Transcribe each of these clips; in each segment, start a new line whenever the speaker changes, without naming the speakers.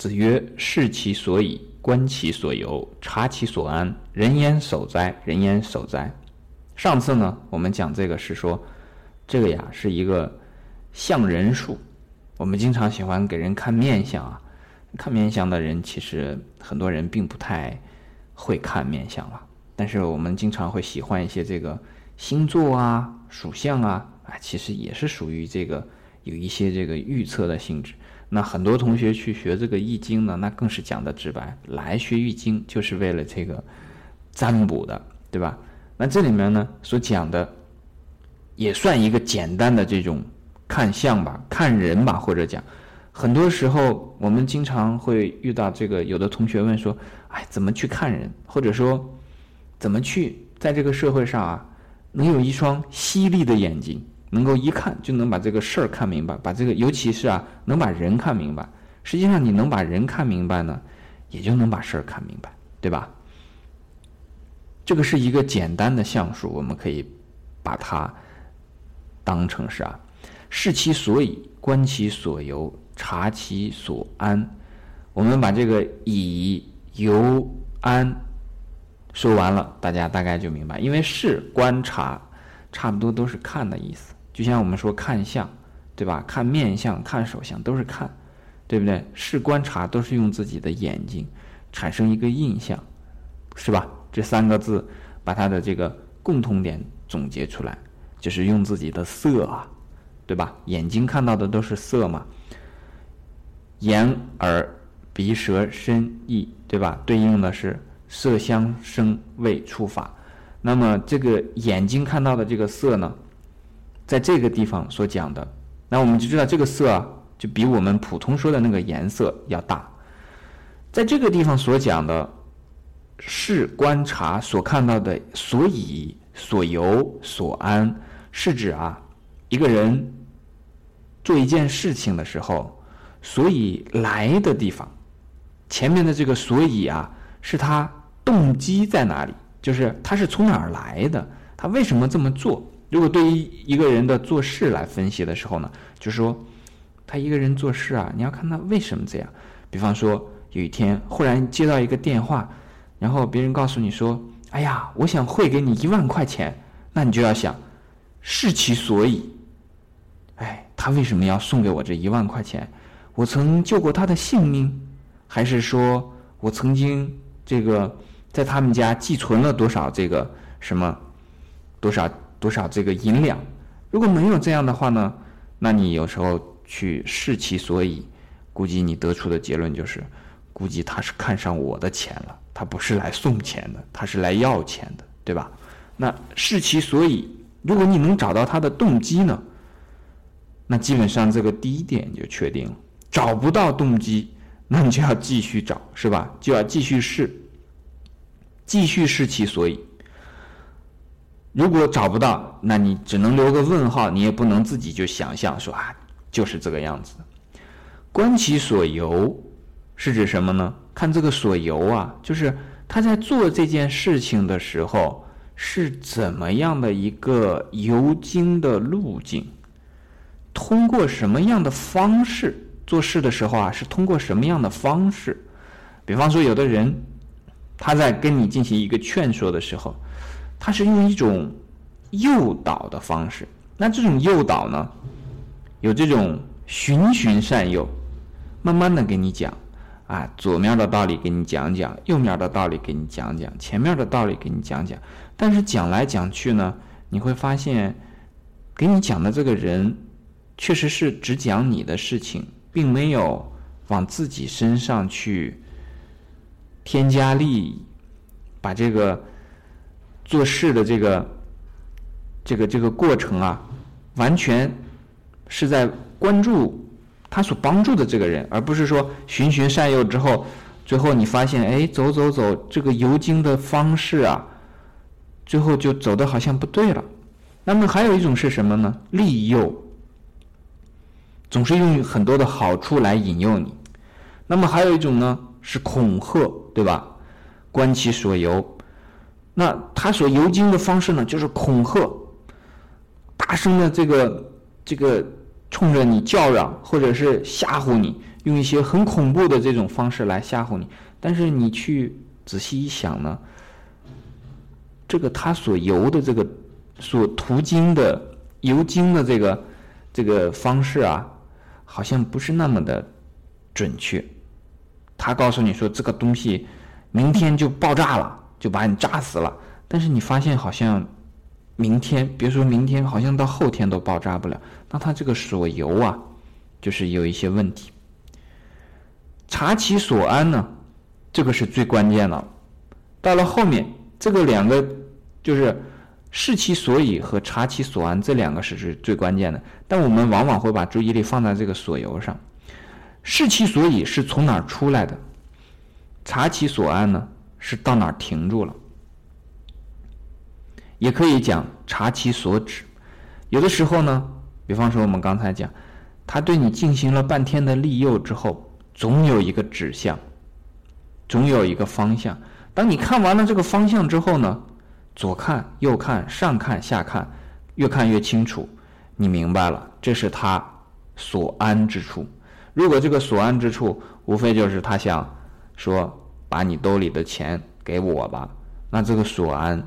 子曰：“视其所以，观其所由，察其所安。人焉守哉？人焉守哉？”上次呢，我们讲这个是说，这个呀是一个相人术。我们经常喜欢给人看面相啊，看面相的人其实很多人并不太会看面相了，但是我们经常会喜欢一些这个星座啊、属相啊，啊，其实也是属于这个有一些这个预测的性质。那很多同学去学这个易经呢，那更是讲的直白，来学易经就是为了这个占卜的，对吧？那这里面呢所讲的也算一个简单的这种。看相吧，看人吧，或者讲，很多时候我们经常会遇到这个，有的同学问说：“哎，怎么去看人？或者说，怎么去在这个社会上啊，能有一双犀利的眼睛，能够一看就能把这个事儿看明白，把这个尤其是啊，能把人看明白。实际上，你能把人看明白呢，也就能把事儿看明白，对吧？这个是一个简单的相术，我们可以把它当成是啊。”视其所以，观其所由，察其所安。我们把这个以、由、安说完了，大家大概就明白。因为视、观察，差不多都是看的意思。就像我们说看相，对吧？看面相、看手相都是看，对不对？视、观察都是用自己的眼睛产生一个印象，是吧？这三个字把它的这个共同点总结出来，就是用自己的色啊。对吧？眼睛看到的都是色嘛，眼、耳、鼻、舌、身、意，对吧？对应的是色、香、声、味、触、法。那么这个眼睛看到的这个色呢，在这个地方所讲的，那我们就知道这个色，就比我们普通说的那个颜色要大。在这个地方所讲的是观察所看到的所以、所由、所安，是指啊一个人。做一件事情的时候，所以来的地方，前面的这个所以啊，是他动机在哪里？就是他是从哪儿来的？他为什么这么做？如果对于一个人的做事来分析的时候呢，就说，他一个人做事啊，你要看他为什么这样。比方说，有一天忽然接到一个电话，然后别人告诉你说：“哎呀，我想汇给你一万块钱。”那你就要想，视其所以。哎，他为什么要送给我这一万块钱？我曾救过他的性命，还是说我曾经这个在他们家寄存了多少这个什么多少多少这个银两？如果没有这样的话呢？那你有时候去视其所以，估计你得出的结论就是，估计他是看上我的钱了，他不是来送钱的，他是来要钱的，对吧？那视其所以，如果你能找到他的动机呢？那基本上这个第一点就确定了，找不到动机，那你就要继续找，是吧？就要继续试，继续试其所以。如果找不到，那你只能留个问号，你也不能自己就想象说啊，就是这个样子。观其所由是指什么呢？看这个所由啊，就是他在做这件事情的时候是怎么样的一个游经的路径。通过什么样的方式做事的时候啊？是通过什么样的方式？比方说，有的人他在跟你进行一个劝说的时候，他是用一种诱导的方式。那这种诱导呢，有这种循循善诱，慢慢的给你讲啊，左面的道理给你讲讲，右面的道理给你讲讲，前面的道理给你讲讲。但是讲来讲去呢，你会发现，给你讲的这个人。确实是只讲你的事情，并没有往自己身上去添加利益，把这个做事的这个这个这个过程啊，完全是在关注他所帮助的这个人，而不是说循循善诱之后，最后你发现，哎，走走走，这个游经的方式啊，最后就走的好像不对了。那么还有一种是什么呢？利诱。总是用很多的好处来引诱你，那么还有一种呢是恐吓，对吧？观其所由，那他所游经的方式呢，就是恐吓，大声的这个这个冲着你叫嚷，或者是吓唬你，用一些很恐怖的这种方式来吓唬你。但是你去仔细一想呢，这个他所游的这个所途经的游经的这个这个方式啊，好像不是那么的准确。他告诉你说这个东西明天就爆炸了，就把你炸死了。但是你发现好像明天，别说明天，好像到后天都爆炸不了。那他这个所游啊，就是有一些问题。察其所安呢，这个是最关键的。到了后面，这个两个就是视其所以和察其所安这两个是是最关键的。但我们往往会把注意力放在这个所游上。视其所以是从哪儿出来的？察其所安呢，是到哪停住了？也可以讲查其所指。有的时候呢。比方说，我们刚才讲，他对你进行了半天的利诱之后，总有一个指向，总有一个方向。当你看完了这个方向之后呢，左看右看上看下看，越看越清楚，你明白了，这是他所安之处。如果这个所安之处，无非就是他想说，把你兜里的钱给我吧，那这个索安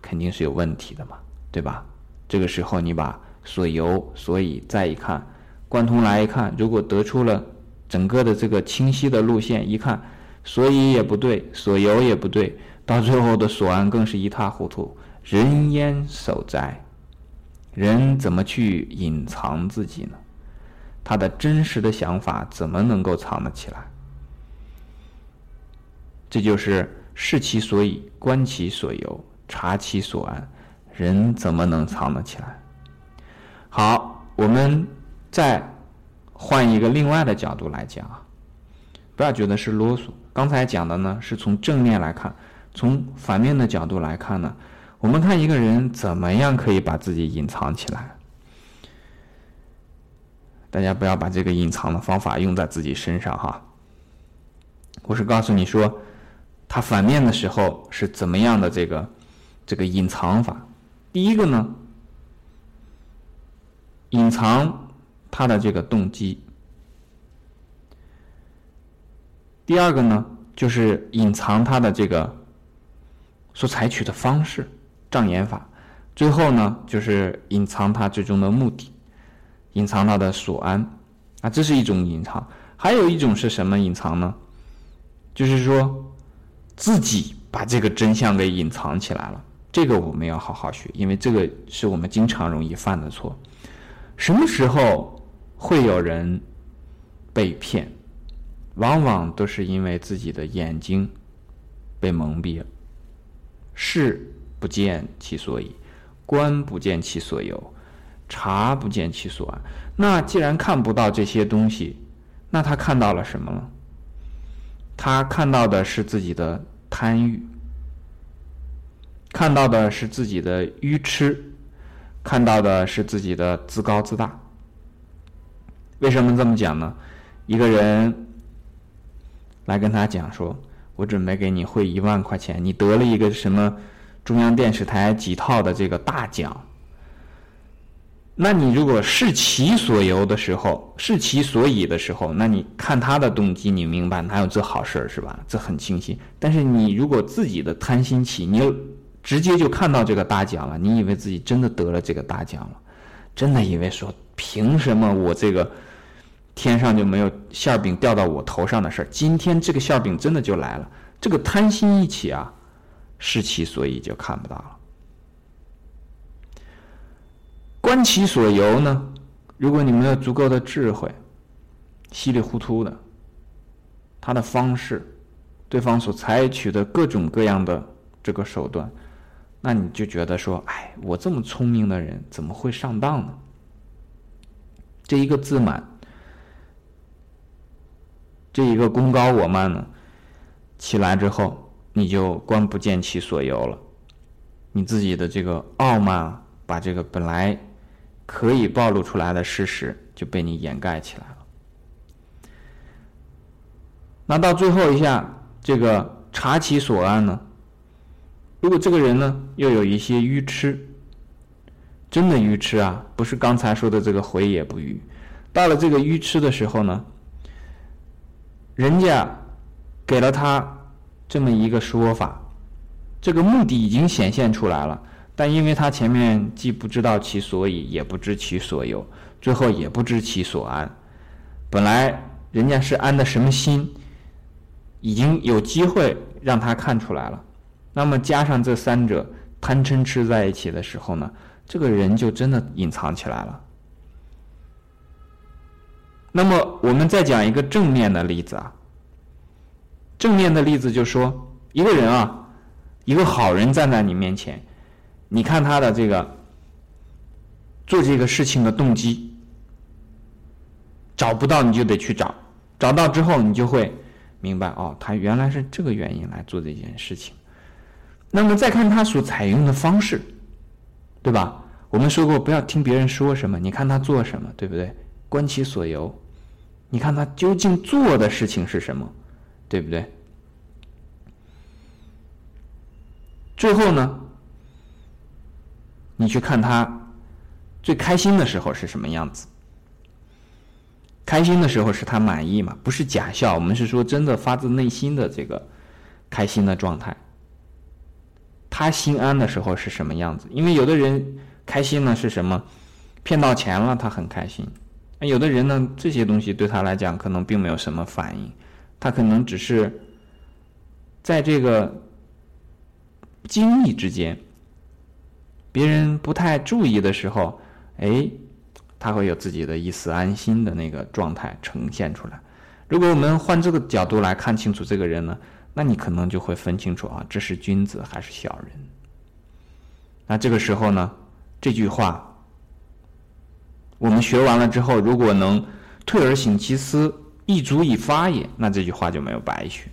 肯定是有问题的嘛，对吧？这个时候你把。所由，所以再一看，贯通来一看，如果得出了整个的这个清晰的路线，一看，所以也不对，所由也不对，到最后的索安更是一塌糊涂。人焉守哉？人怎么去隐藏自己呢？他的真实的想法怎么能够藏得起来？这就是视其所以，观其所由，察其所安。人怎么能藏得起来？好，我们再换一个另外的角度来讲啊，不要觉得是啰嗦。刚才讲的呢，是从正面来看；从反面的角度来看呢，我们看一个人怎么样可以把自己隐藏起来。大家不要把这个隐藏的方法用在自己身上哈。我是告诉你说，他反面的时候是怎么样的这个这个隐藏法。第一个呢。隐藏他的这个动机。第二个呢，就是隐藏他的这个所采取的方式，障眼法。最后呢，就是隐藏他最终的目的，隐藏他的所安。啊，这是一种隐藏。还有一种是什么隐藏呢？就是说自己把这个真相给隐藏起来了。这个我们要好好学，因为这个是我们经常容易犯的错。什么时候会有人被骗？往往都是因为自己的眼睛被蒙蔽了，视不见其所以，观不见其所由，察不见其所安。那既然看不到这些东西，那他看到了什么呢？他看到的是自己的贪欲，看到的是自己的愚痴。看到的是自己的自高自大。为什么这么讲呢？一个人来跟他讲说：“我准备给你汇一万块钱，你得了一个什么中央电视台几套的这个大奖。”那你如果视其所由的时候，视其所以的时候，那你看他的动机，你明白哪有这好事儿是吧？这很清晰。但是你如果自己的贪心起，你又。直接就看到这个大奖了，你以为自己真的得了这个大奖了，真的以为说凭什么我这个天上就没有馅饼掉到我头上的事儿？今天这个馅饼真的就来了，这个贪心一起啊，视其所以就看不到了。观其所由呢？如果你没有足够的智慧，稀里糊涂的，他的方式，对方所采取的各种各样的这个手段。那你就觉得说，哎，我这么聪明的人怎么会上当呢？这一个自满，这一个功高我慢呢，起来之后，你就观不见其所由了。你自己的这个傲慢，把这个本来可以暴露出来的事实，就被你掩盖起来了。那到最后一下，这个查其所安呢？如果这个人呢，又有一些愚痴，真的愚痴啊，不是刚才说的这个回也不愚，到了这个愚痴的时候呢，人家给了他这么一个说法，这个目的已经显现出来了，但因为他前面既不知道其所以，也不知其所由，最后也不知其所安。本来人家是安的什么心，已经有机会让他看出来了。那么加上这三者贪嗔痴在一起的时候呢，这个人就真的隐藏起来了。那么我们再讲一个正面的例子啊。正面的例子就说一个人啊，一个好人站在你面前，你看他的这个做这个事情的动机，找不到你就得去找，找到之后你就会明白哦，他原来是这个原因来做这件事情。那么再看他所采用的方式，对吧？我们说过不要听别人说什么，你看他做什么，对不对？观其所由，你看他究竟做的事情是什么，对不对？最后呢，你去看他最开心的时候是什么样子？开心的时候是他满意嘛？不是假笑，我们是说真的发自内心的这个开心的状态。他心安的时候是什么样子？因为有的人开心呢是什么？骗到钱了，他很开心。那有的人呢，这些东西对他来讲可能并没有什么反应，他可能只是在这个经意之间，别人不太注意的时候，哎，他会有自己的一丝安心的那个状态呈现出来。如果我们换这个角度来看清楚这个人呢？那你可能就会分清楚啊，这是君子还是小人。那这个时候呢，这句话我们学完了之后，如果能退而省其思，亦足以发也，那这句话就没有白学。